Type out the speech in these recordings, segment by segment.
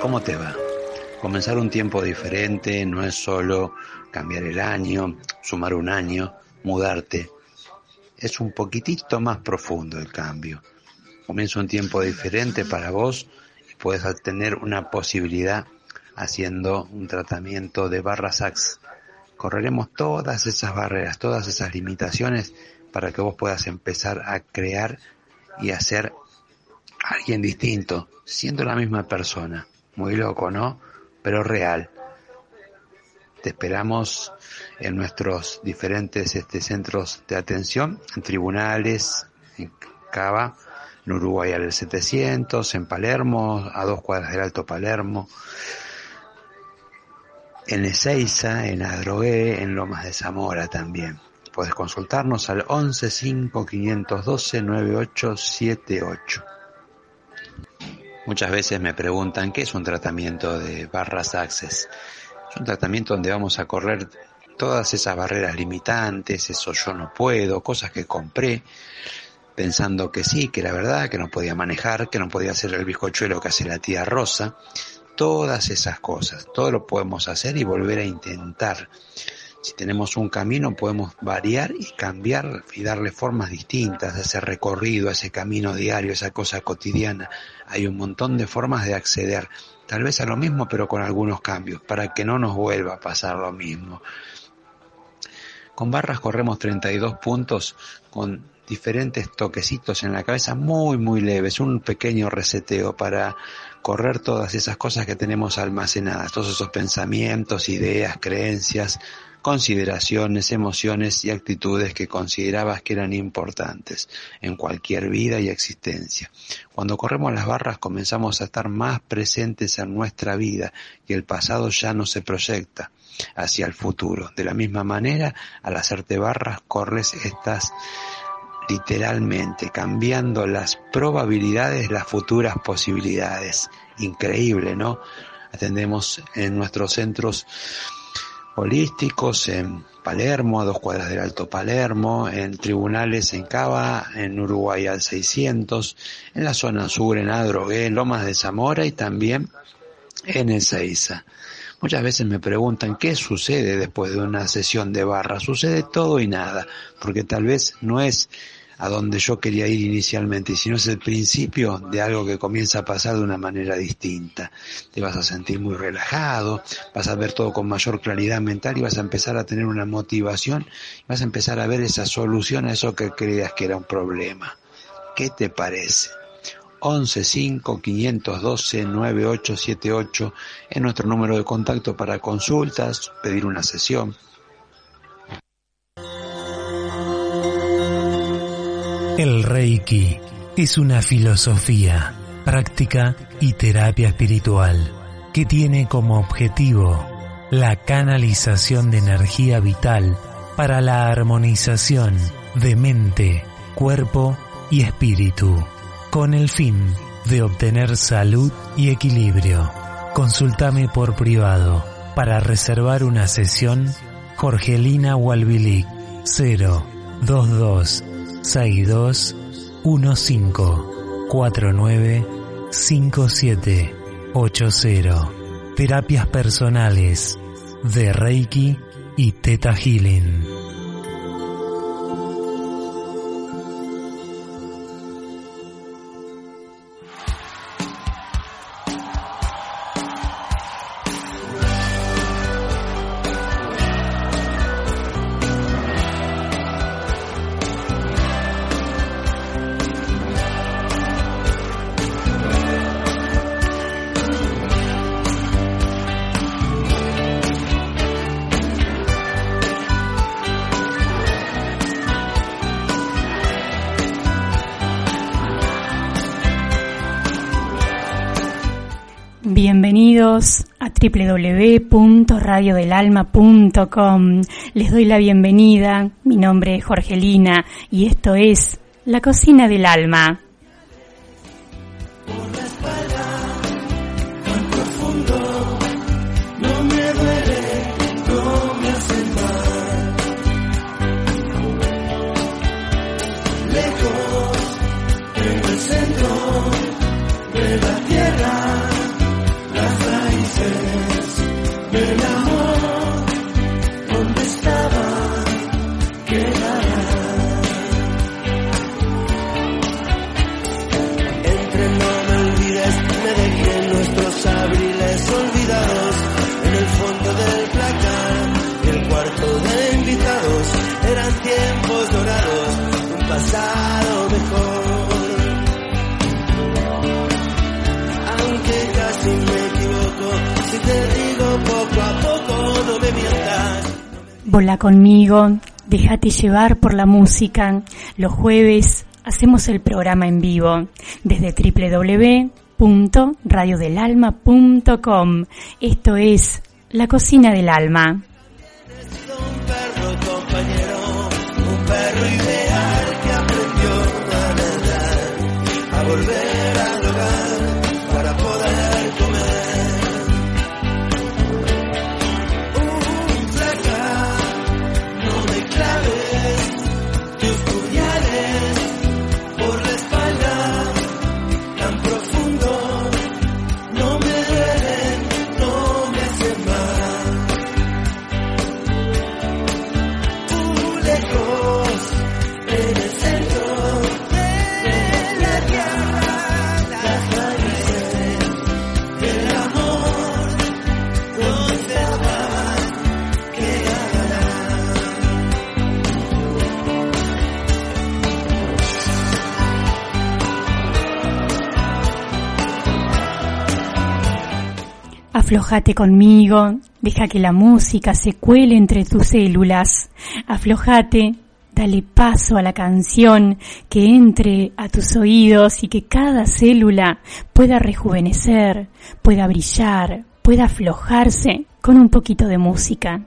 ¿Cómo te va? Comenzar un tiempo diferente no es solo cambiar el año, sumar un año, mudarte. Es un poquitito más profundo el cambio. Comienza un tiempo diferente para vos y puedes tener una posibilidad haciendo un tratamiento de barra sax. Correremos todas esas barreras, todas esas limitaciones para que vos puedas empezar a crear y hacer alguien distinto, siendo la misma persona. Muy loco, ¿no? Pero real. Te esperamos en nuestros diferentes este, centros de atención, en tribunales, en Cava, en Uruguay al 700, en Palermo, a dos cuadras del Alto Palermo, en Ezeiza, en Adrogué, en Lomas de Zamora también. Puedes consultarnos al 11 5 512 9878. Muchas veces me preguntan qué es un tratamiento de barras access. Es un tratamiento donde vamos a correr todas esas barreras limitantes, eso yo no puedo, cosas que compré pensando que sí, que la verdad, que no podía manejar, que no podía hacer el bizcochuelo que hace la tía Rosa. Todas esas cosas, todo lo podemos hacer y volver a intentar. Si tenemos un camino podemos variar y cambiar y darle formas distintas a ese recorrido, a ese camino diario, esa cosa cotidiana. Hay un montón de formas de acceder, tal vez a lo mismo pero con algunos cambios, para que no nos vuelva a pasar lo mismo. Con barras corremos 32 puntos con diferentes toquecitos en la cabeza muy muy leves, un pequeño reseteo para correr todas esas cosas que tenemos almacenadas, todos esos pensamientos, ideas, creencias, consideraciones, emociones y actitudes que considerabas que eran importantes en cualquier vida y existencia. Cuando corremos las barras comenzamos a estar más presentes en nuestra vida y el pasado ya no se proyecta hacia el futuro. De la misma manera, al hacerte barras corres estas literalmente cambiando las probabilidades, las futuras posibilidades. Increíble, ¿no? Atendemos en nuestros centros holísticos en Palermo, a dos cuadras del Alto Palermo, en tribunales en Cava, en Uruguay al 600, en la zona sur en Adrogué, en Lomas de Zamora y también en Ezeiza. Muchas veces me preguntan qué sucede después de una sesión de barra. Sucede todo y nada, porque tal vez no es a donde yo quería ir inicialmente, sino es el principio de algo que comienza a pasar de una manera distinta. Te vas a sentir muy relajado, vas a ver todo con mayor claridad mental y vas a empezar a tener una motivación, vas a empezar a ver esa solución a eso que creías que era un problema. ¿Qué te parece? 11 5 512 9878 es nuestro número de contacto para consultas, pedir una sesión. El Reiki es una filosofía, práctica y terapia espiritual que tiene como objetivo la canalización de energía vital para la armonización de mente, cuerpo y espíritu, con el fin de obtener salud y equilibrio. Consultame por privado para reservar una sesión Jorgelina Walbilic 022 62 15 49 57 80 Terapias personales de Reiki y Teta Healing. A www.radiodelalma.com. Les doy la bienvenida. Mi nombre es Jorgelina y esto es La Cocina del Alma. Vola conmigo, déjate llevar por la música. Los jueves hacemos el programa en vivo desde www.radiodelalma.com. Esto es La Cocina del Alma. Aflojate conmigo, deja que la música se cuele entre tus células. Aflojate, dale paso a la canción que entre a tus oídos y que cada célula pueda rejuvenecer, pueda brillar, pueda aflojarse con un poquito de música.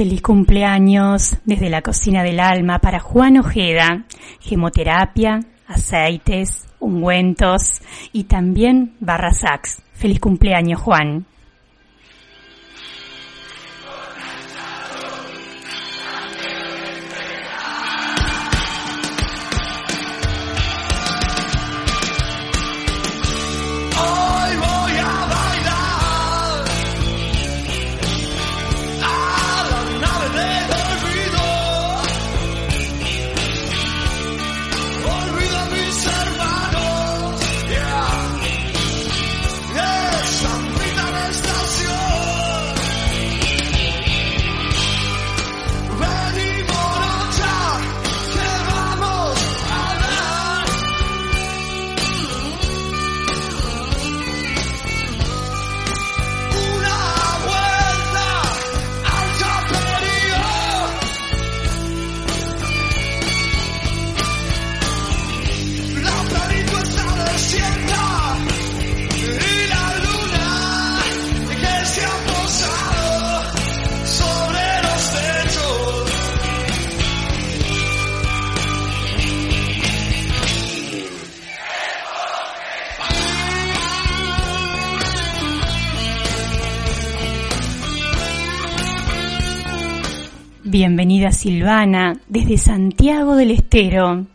Feliz cumpleaños desde la cocina del alma para Juan Ojeda, gemoterapia, aceites, ungüentos y también barra sax. Feliz cumpleaños Juan. Silvana desde Santiago del Estero.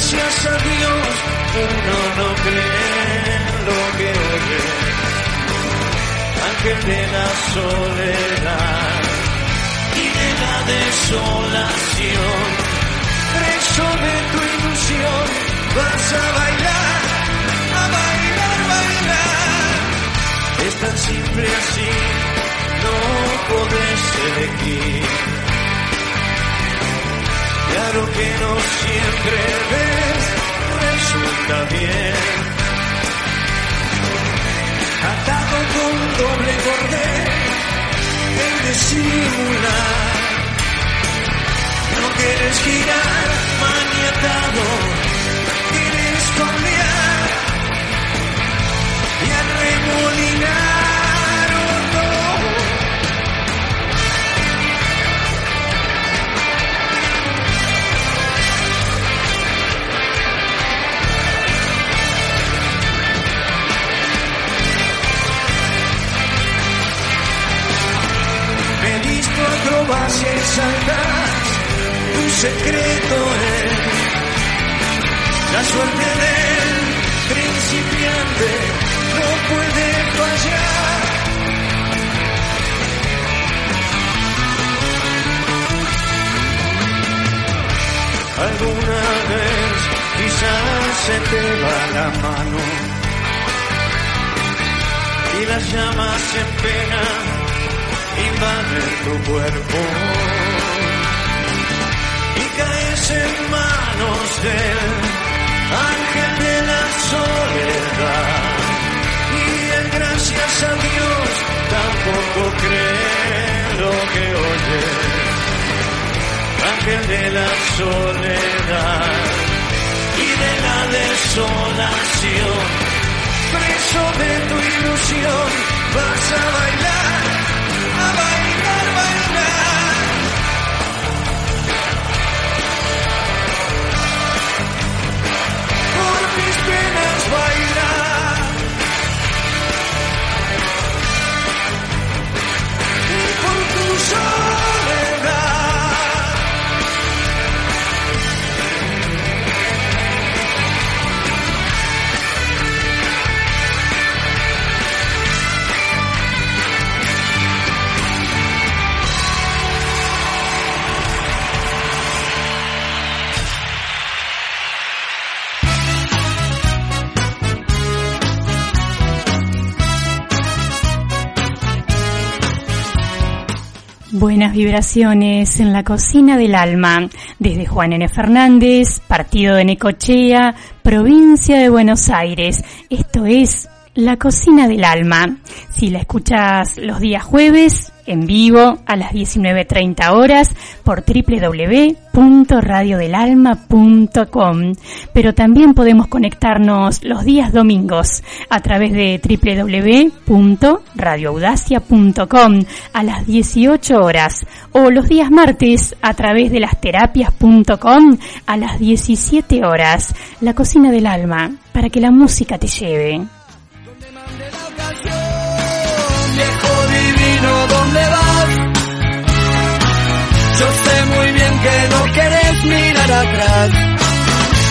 Gracias a Dios uno no cree lo que oye. Ángel de la soledad y de la desolación, preso de tu ilusión, vas a bailar, a bailar, bailar. Es tan simple así, no podés elegir Claro que no siempre ves resulta bien. Atado con doble cordel, el disimular. No quieres girar, maniatado, quieres cambiar y arremolinar. lo vas a tu secreto es la suerte del principiante, no puede fallar. Alguna vez quizás se te va la mano y las llamas se empeñan cuerpo y caes en manos del ángel de la soledad. Y en gracias a Dios tampoco cree lo que oye. Ángel de la soledad y de la desolación. Preso de tu ilusión, vas a bailar, Buenas vibraciones en la cocina del alma, desde Juan N. Fernández, partido de Necochea, provincia de Buenos Aires. Esto es la cocina del alma. Si la escuchas los días jueves, en vivo, a las 19.30 horas, por www.radiodelalma.com. Pero también podemos conectarnos los días domingos a través de www.radioaudacia.com a las 18 horas o los días martes a través de las terapias.com a las 17 horas. La cocina del alma, para que la música te lleve. Sé muy bien que no querés mirar atrás.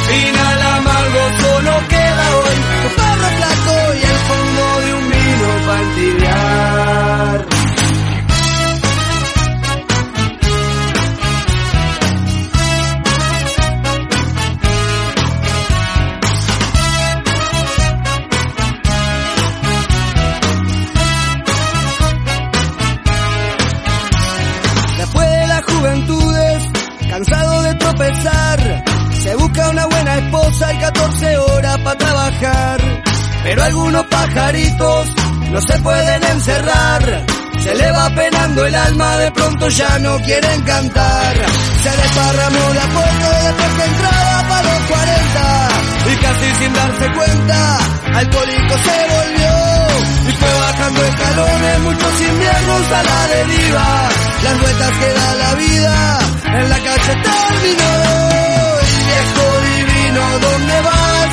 Final amargo solo queda hoy, tu perro flaco y el fondo de un vino para se busca una buena esposa y 14 horas para trabajar. Pero algunos pajaritos no se pueden encerrar. Se le va penando el alma, de pronto ya no quieren cantar. Se desparramó la foto después que entraba para los 40. Y casi sin darse cuenta, alcohólico se volvió. Y fue bajando escalones, muchos inviernos a la deriva. Las vueltas que da la vida, en la calle terminó. Y viejo divino, ¿dónde vas?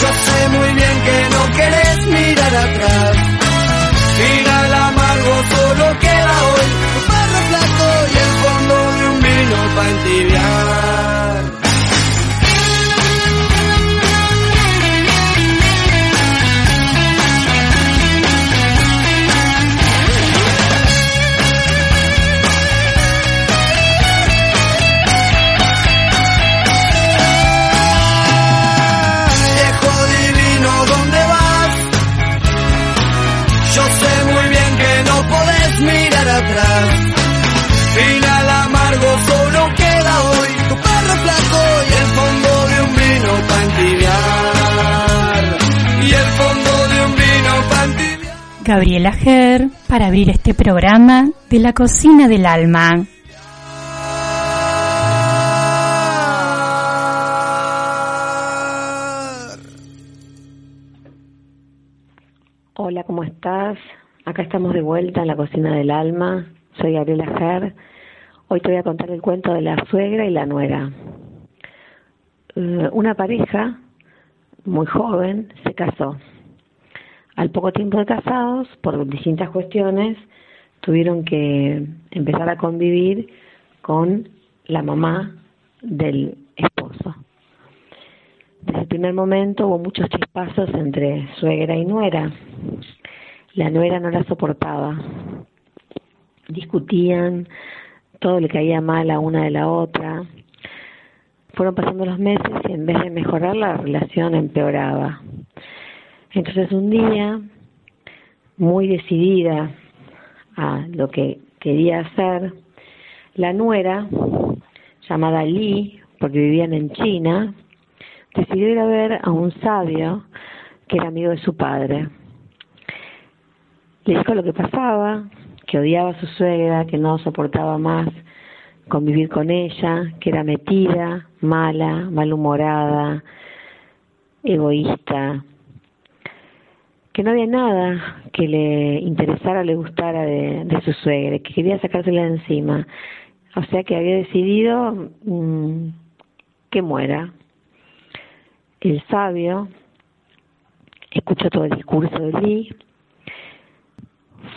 Yo sé muy bien que no querés mirar atrás. Gabriela Ger, para abrir este programa de la cocina del alma. Hola, ¿cómo estás? Acá estamos de vuelta en la cocina del alma. Soy Gabriela Ger. Hoy te voy a contar el cuento de la suegra y la nuera. Eh, Una pareja muy joven se casó. Al poco tiempo de casados, por distintas cuestiones, tuvieron que empezar a convivir con la mamá del esposo. Desde el primer momento hubo muchos chispazos entre suegra y nuera. La nuera no la soportaba. Discutían, todo le caía mal a una de la otra. Fueron pasando los meses y en vez de mejorar la relación empeoraba. Entonces un día, muy decidida a lo que quería hacer, la nuera, llamada Li, porque vivían en China, decidió ir a ver a un sabio que era amigo de su padre. Le dijo lo que pasaba, que odiaba a su suegra, que no soportaba más convivir con ella, que era metida, mala, malhumorada, egoísta, que no había nada que le interesara o le gustara de, de su suegra, que quería sacársela de encima. O sea que había decidido mm, que muera. El sabio escuchó todo el discurso de Lee,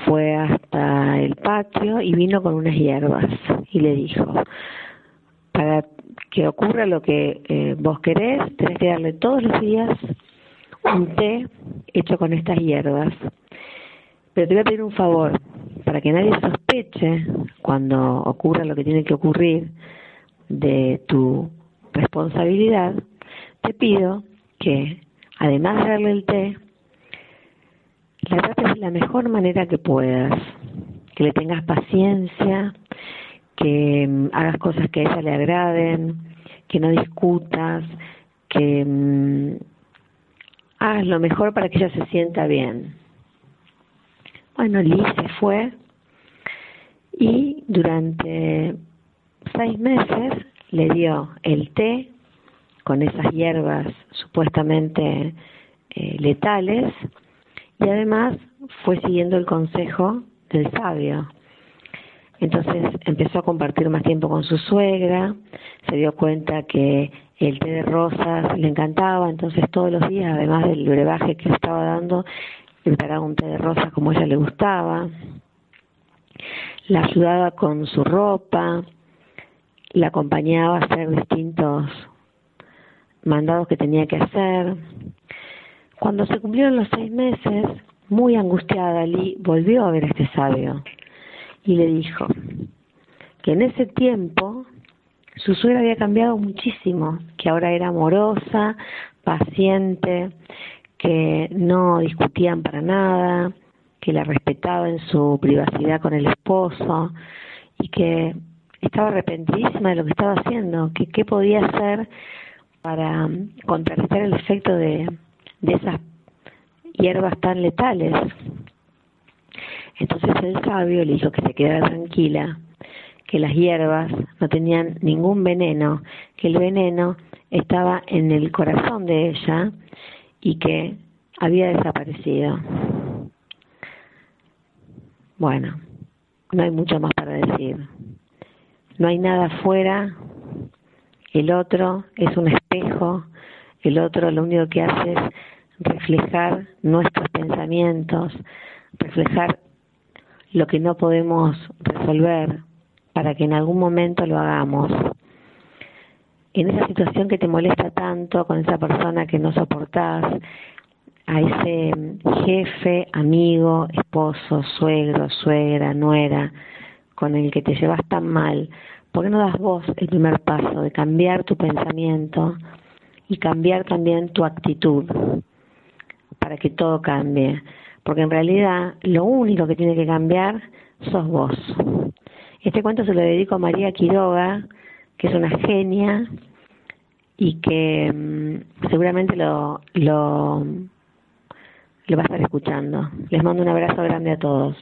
fue hasta el patio y vino con unas hierbas y le dijo, para que ocurra lo que eh, vos querés, tenés que darle todos los días un té hecho con estas hierbas. Pero te voy a pedir un favor, para que nadie sospeche cuando ocurra lo que tiene que ocurrir de tu responsabilidad, te pido que, además de darle el té, la trates de la mejor manera que puedas, que le tengas paciencia, que mm, hagas cosas que a ella le agraden, que no discutas, que hagas lo mejor para que ella se sienta bien. Bueno, Liz se fue y durante seis meses le dio el té con esas hierbas supuestamente eh, letales y además fue siguiendo el consejo del sabio. Entonces empezó a compartir más tiempo con su suegra, se dio cuenta que el té de rosas le encantaba, entonces todos los días, además del brebaje que estaba dando, preparaba un té de rosas como ella le gustaba, la ayudaba con su ropa, la acompañaba a hacer distintos mandados que tenía que hacer. Cuando se cumplieron los seis meses, muy angustiada, Lee volvió a ver a este sabio y le dijo que en ese tiempo su suegra había cambiado muchísimo, que ahora era amorosa, paciente, que no discutían para nada, que la respetaba en su privacidad con el esposo y que estaba arrepentidísima de lo que estaba haciendo, que qué podía hacer para contrarrestar el efecto de, de esas hierbas tan letales. Entonces el sabio le dijo que se quedara tranquila, que las hierbas no tenían ningún veneno, que el veneno estaba en el corazón de ella y que había desaparecido. Bueno, no hay mucho más para decir. No hay nada afuera, el otro es un espejo, el otro lo único que hace es reflejar nuestros pensamientos, reflejar lo que no podemos resolver para que en algún momento lo hagamos. En esa situación que te molesta tanto con esa persona que no soportás, a ese jefe, amigo, esposo, suegro, suegra, nuera, con el que te llevas tan mal, ¿por qué no das vos el primer paso de cambiar tu pensamiento y cambiar también tu actitud para que todo cambie? Porque en realidad lo único que tiene que cambiar sos vos. Este cuento se lo dedico a María Quiroga, que es una genia y que mm, seguramente lo, va a estar escuchando. Les mando un abrazo grande a todos.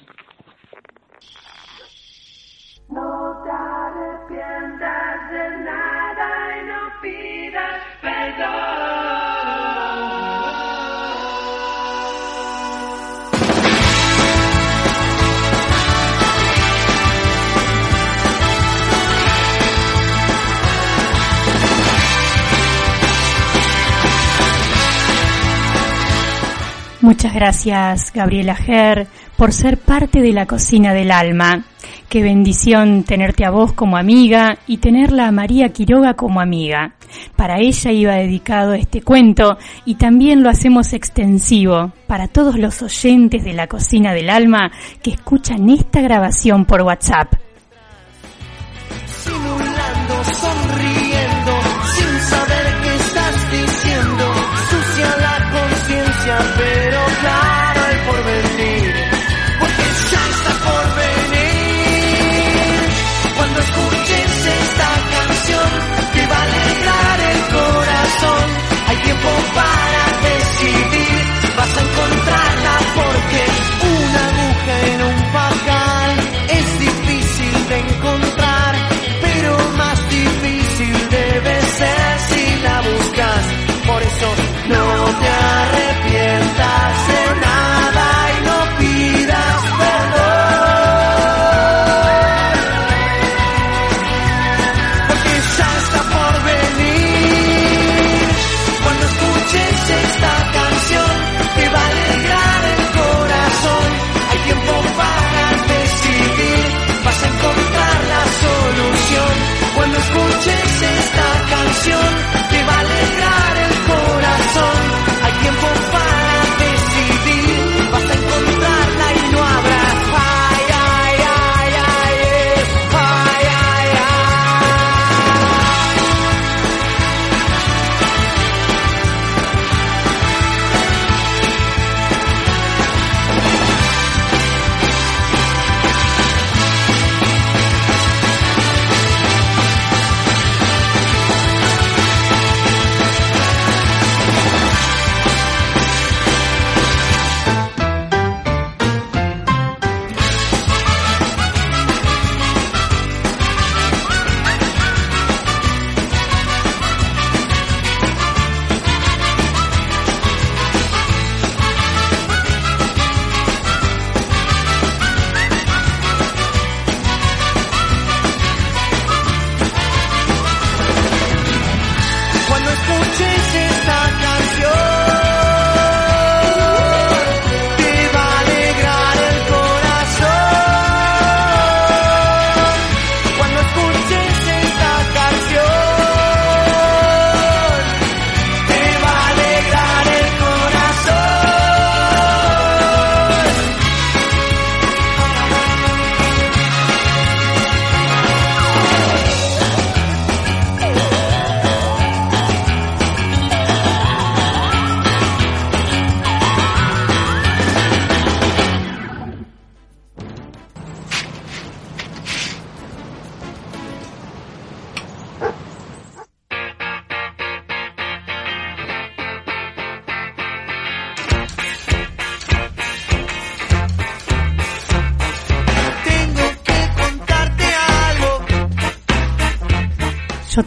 Muchas gracias, Gabriela Ger, por ser parte de la cocina del alma. Qué bendición tenerte a vos como amiga y tenerla a María Quiroga como amiga. Para ella iba dedicado este cuento y también lo hacemos extensivo para todos los oyentes de la cocina del alma que escuchan esta grabación por WhatsApp.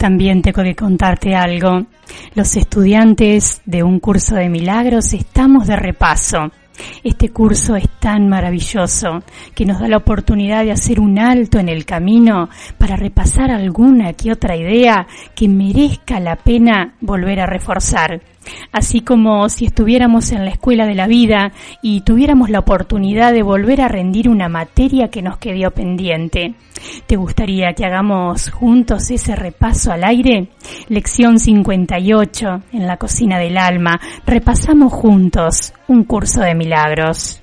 También tengo que contarte algo. Los estudiantes de un curso de milagros estamos de repaso. Este curso es tan maravilloso que nos da la oportunidad de hacer un alto en el camino para repasar alguna que otra idea que merezca la pena volver a reforzar. Así como si estuviéramos en la escuela de la vida y tuviéramos la oportunidad de volver a rendir una materia que nos quedó pendiente. ¿Te gustaría que hagamos juntos ese repaso al aire? Lección 58 en la cocina del alma. Repasamos juntos un curso de milagros.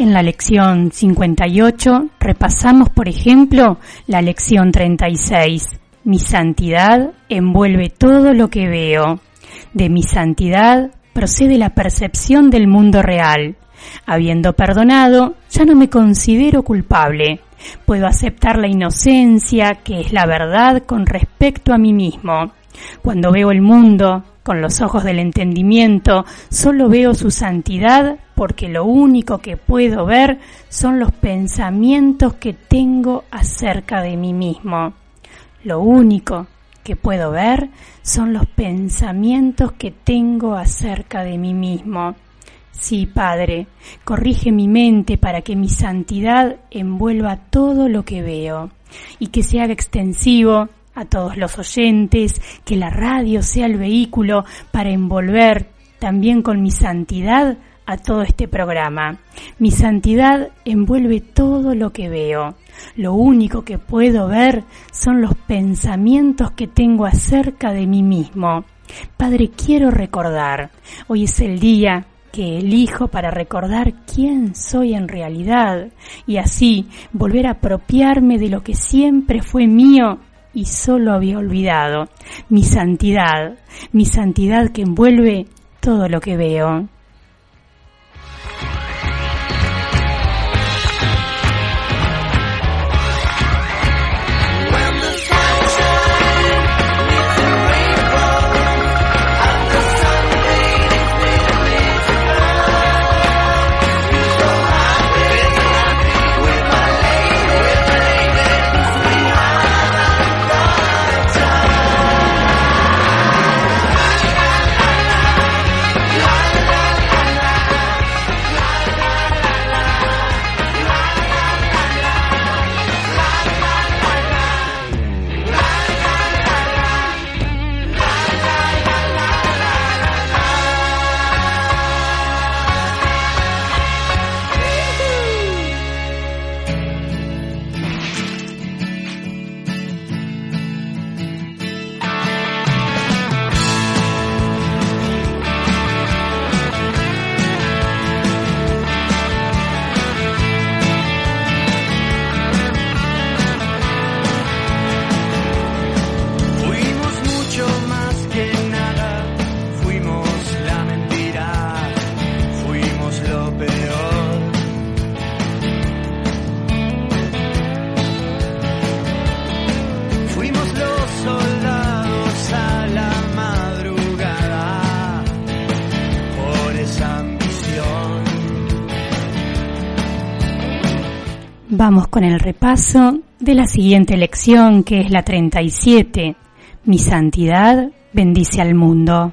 En la lección 58 repasamos, por ejemplo, la lección 36. Mi santidad envuelve todo lo que veo. De mi santidad procede la percepción del mundo real. Habiendo perdonado, ya no me considero culpable. Puedo aceptar la inocencia, que es la verdad con respecto a mí mismo. Cuando veo el mundo con los ojos del entendimiento, solo veo su santidad porque lo único que puedo ver son los pensamientos que tengo acerca de mí mismo. Lo único que puedo ver son los pensamientos que tengo acerca de mí mismo. Sí, Padre, corrige mi mente para que mi santidad envuelva todo lo que veo y que se haga extensivo a todos los oyentes, que la radio sea el vehículo para envolver también con mi santidad a todo este programa. Mi santidad envuelve todo lo que veo. Lo único que puedo ver son los pensamientos que tengo acerca de mí mismo. Padre, quiero recordar, hoy es el día que elijo para recordar quién soy en realidad y así volver a apropiarme de lo que siempre fue mío y solo había olvidado, mi santidad, mi santidad que envuelve todo lo que veo. Vamos con el repaso de la siguiente lección que es la 37. Mi santidad bendice al mundo.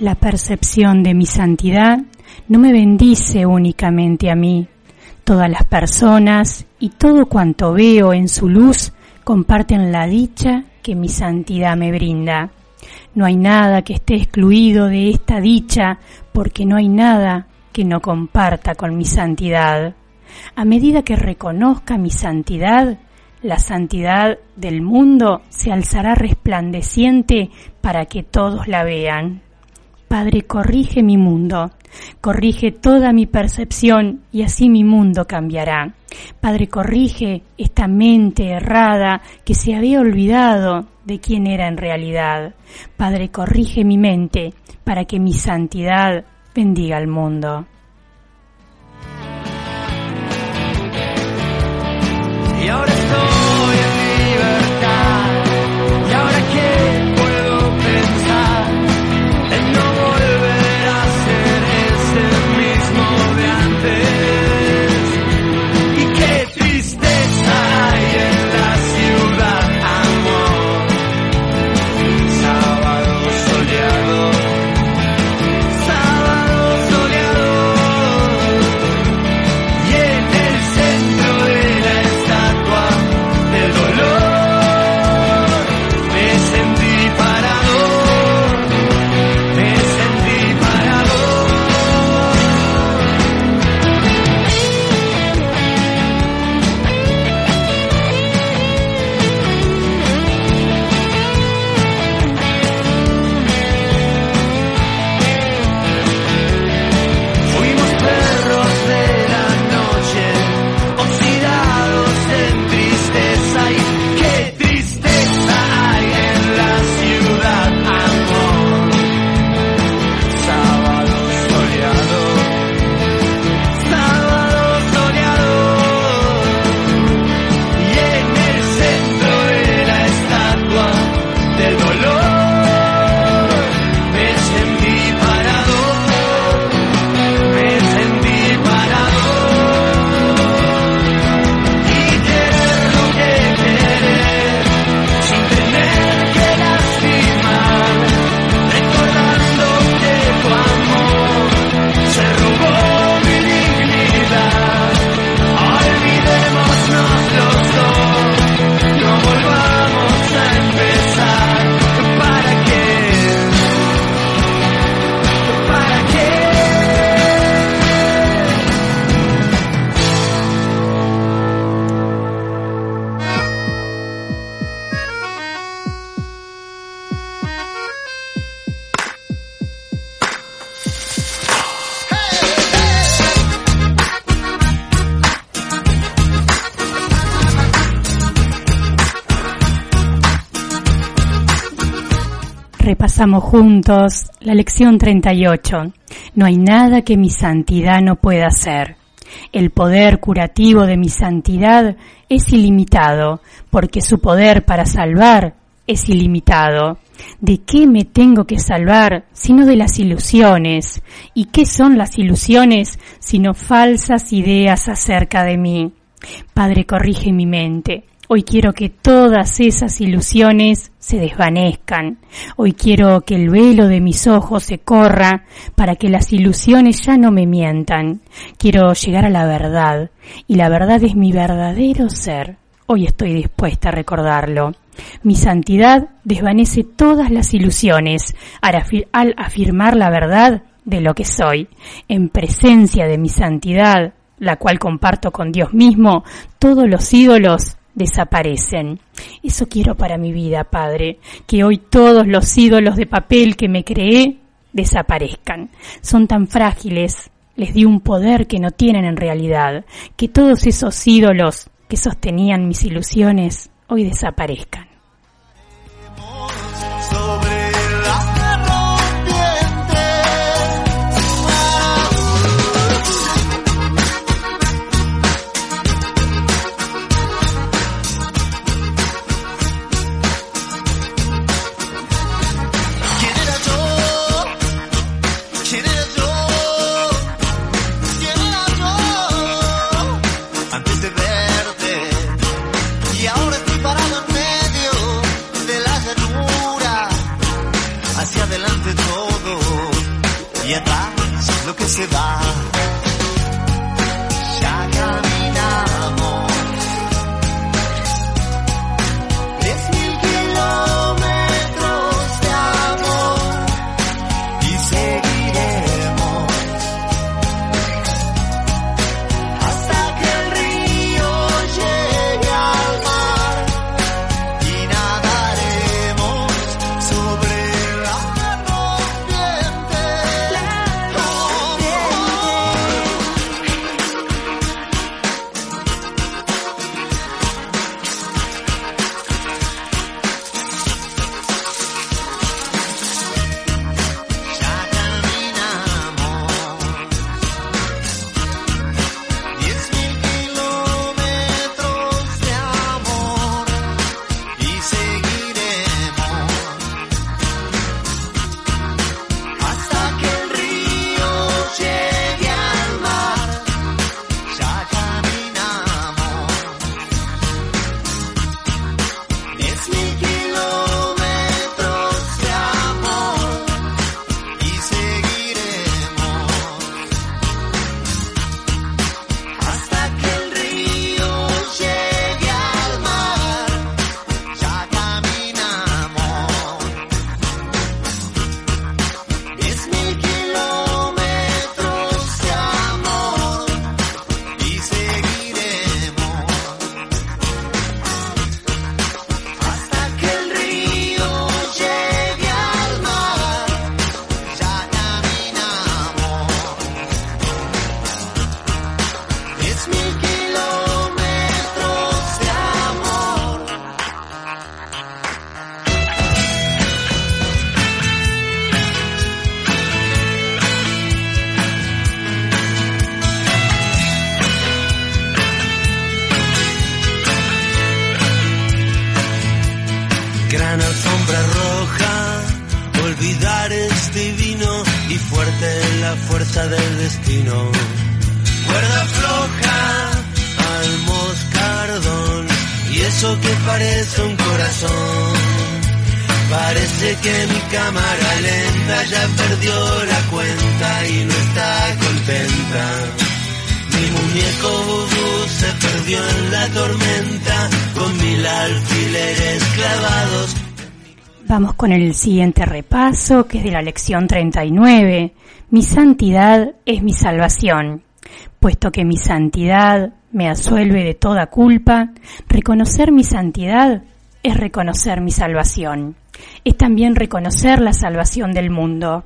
La percepción de mi santidad no me bendice únicamente a mí. Todas las personas y todo cuanto veo en su luz comparten la dicha que mi santidad me brinda. No hay nada que esté excluido de esta dicha porque no hay nada que no comparta con mi santidad. A medida que reconozca mi santidad, la santidad del mundo se alzará resplandeciente para que todos la vean. Padre, corrige mi mundo, corrige toda mi percepción y así mi mundo cambiará. Padre, corrige esta mente errada que se había olvidado de quién era en realidad. Padre, corrige mi mente para que mi santidad bendiga al mundo. Y ahora Repasamos juntos la lección 38. No hay nada que mi santidad no pueda hacer. El poder curativo de mi santidad es ilimitado, porque su poder para salvar es ilimitado. ¿De qué me tengo que salvar sino de las ilusiones? ¿Y qué son las ilusiones sino falsas ideas acerca de mí? Padre, corrige mi mente. Hoy quiero que todas esas ilusiones se desvanezcan. Hoy quiero que el velo de mis ojos se corra para que las ilusiones ya no me mientan. Quiero llegar a la verdad y la verdad es mi verdadero ser. Hoy estoy dispuesta a recordarlo. Mi santidad desvanece todas las ilusiones al afirmar la verdad de lo que soy. En presencia de mi santidad, la cual comparto con Dios mismo, todos los ídolos desaparecen. Eso quiero para mi vida, Padre, que hoy todos los ídolos de papel que me creé desaparezcan. Son tan frágiles, les di un poder que no tienen en realidad, que todos esos ídolos que sostenían mis ilusiones hoy desaparezcan. Se la fuerza del destino. Cuerda floja al moscardón y eso que parece un corazón. Parece que mi cámara lenta ya perdió la cuenta y no está contenta. Mi muñeco vudú se perdió en la tormenta con mil alfileres clavados. Vamos con el siguiente repaso, que es de la lección 39. Mi santidad es mi salvación. Puesto que mi santidad me asuelve de toda culpa, reconocer mi santidad es reconocer mi salvación. Es también reconocer la salvación del mundo.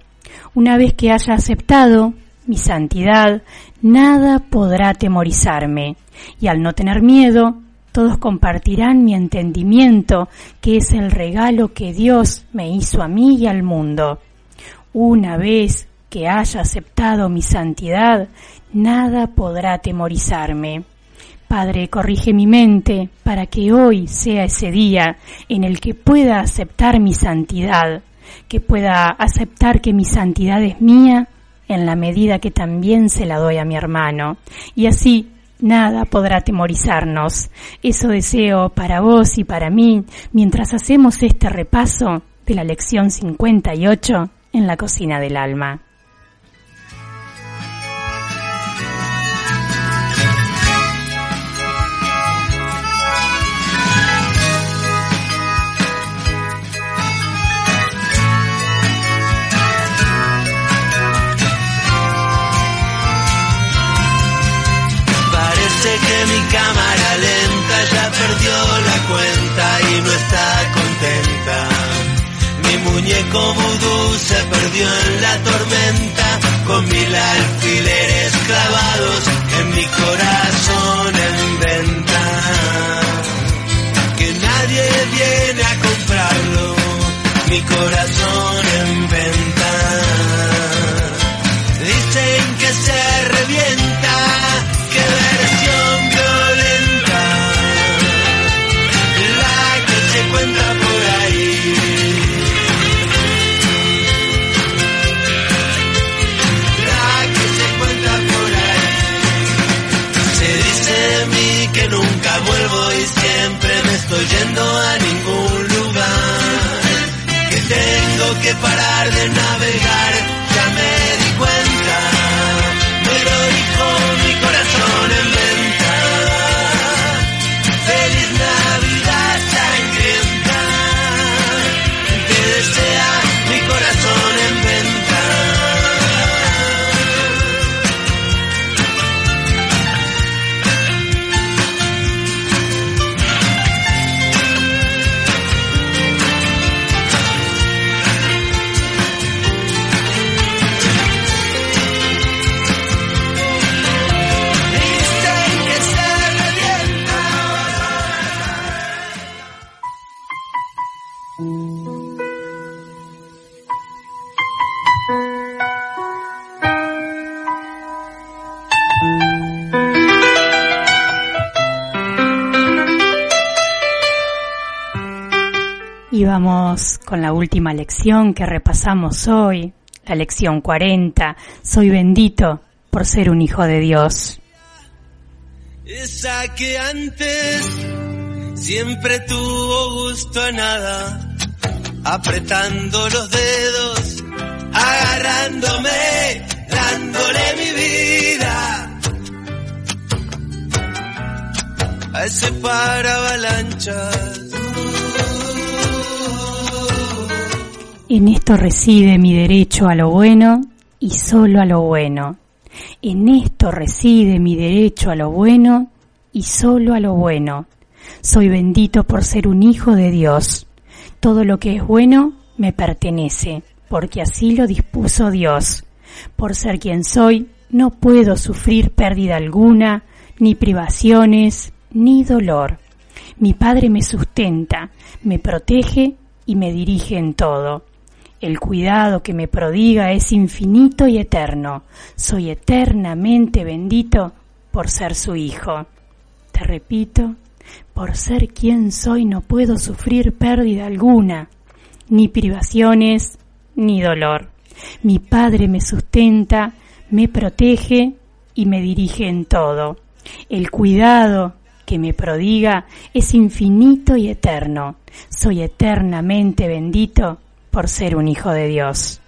Una vez que haya aceptado mi santidad, nada podrá temorizarme. Y al no tener miedo, todos compartirán mi entendimiento, que es el regalo que Dios me hizo a mí y al mundo. Una vez que haya aceptado mi santidad, nada podrá atemorizarme. Padre, corrige mi mente para que hoy sea ese día en el que pueda aceptar mi santidad, que pueda aceptar que mi santidad es mía en la medida que también se la doy a mi hermano. Y así nada podrá atemorizarnos. Eso deseo para vos y para mí mientras hacemos este repaso de la lección 58 en la cocina del alma. Que mi cámara lenta ya perdió la cuenta y no está contenta. Mi muñeco vudú se perdió en la tormenta con mil alfileres clavados en mi corazón en venta. Que nadie viene a comprarlo, mi corazón en venta. Dicen que se revienta, estoy yendo a ningún lugar. Que tengo que parar de navegar, la última lección que repasamos hoy, la lección 40. Soy bendito por ser un hijo de Dios. Esa que antes siempre tuvo gusto a nada, apretando los dedos, agarrándome, dándole mi vida a ese paravalanchas. En esto reside mi derecho a lo bueno y solo a lo bueno. En esto reside mi derecho a lo bueno y solo a lo bueno. Soy bendito por ser un hijo de Dios. Todo lo que es bueno me pertenece, porque así lo dispuso Dios. Por ser quien soy, no puedo sufrir pérdida alguna, ni privaciones, ni dolor. Mi Padre me sustenta, me protege y me dirige en todo. El cuidado que me prodiga es infinito y eterno. Soy eternamente bendito por ser su hijo. Te repito, por ser quien soy no puedo sufrir pérdida alguna, ni privaciones, ni dolor. Mi Padre me sustenta, me protege y me dirige en todo. El cuidado que me prodiga es infinito y eterno. Soy eternamente bendito por ser un hijo de Dios.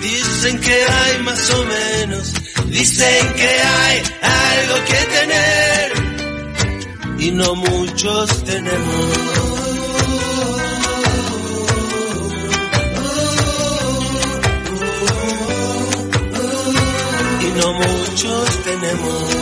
Dicen que hay más o menos, dicen que hay algo que tener y no muchos tenemos. Y no muchos tenemos.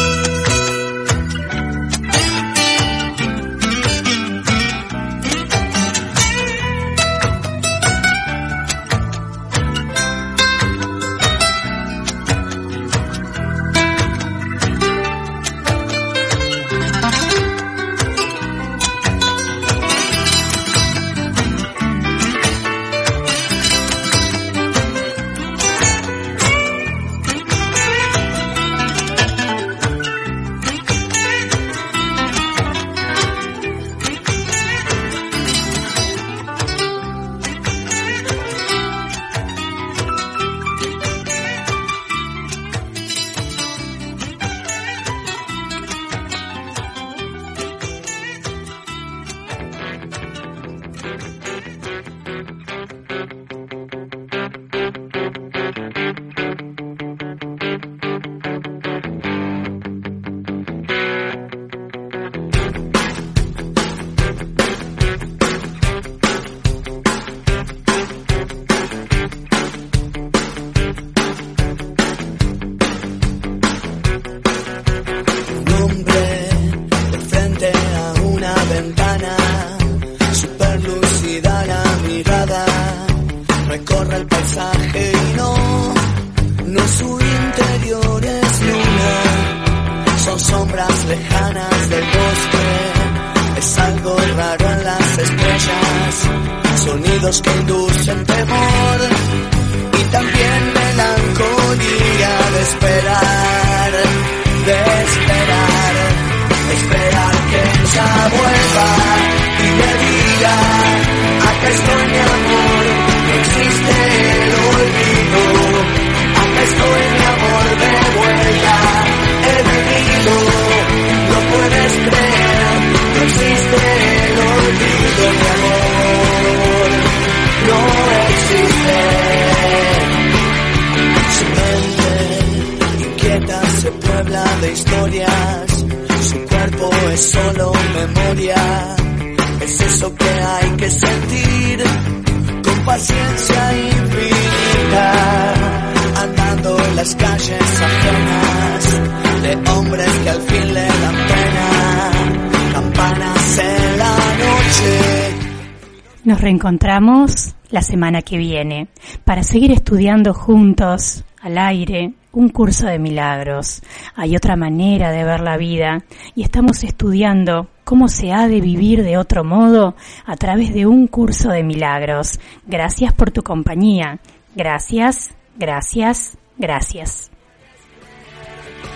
reencontramos la semana que viene para seguir estudiando juntos al aire un curso de milagros. Hay otra manera de ver la vida y estamos estudiando cómo se ha de vivir de otro modo a través de un curso de milagros. Gracias por tu compañía. Gracias, gracias, gracias.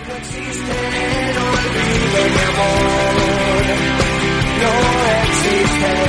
No existe el olvido, amor. No existe.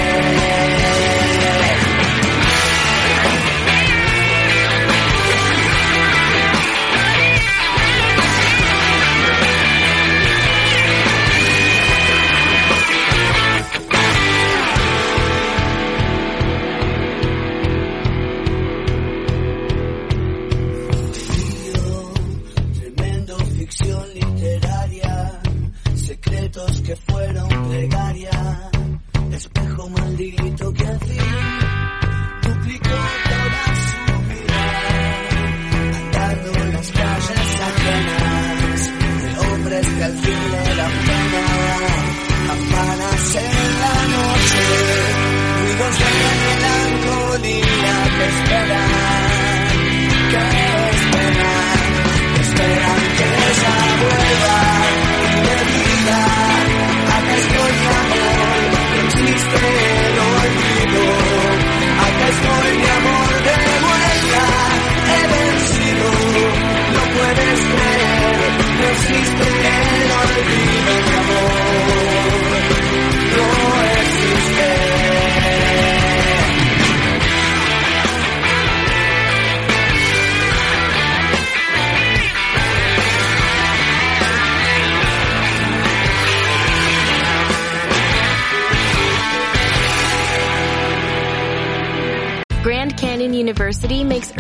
que fueron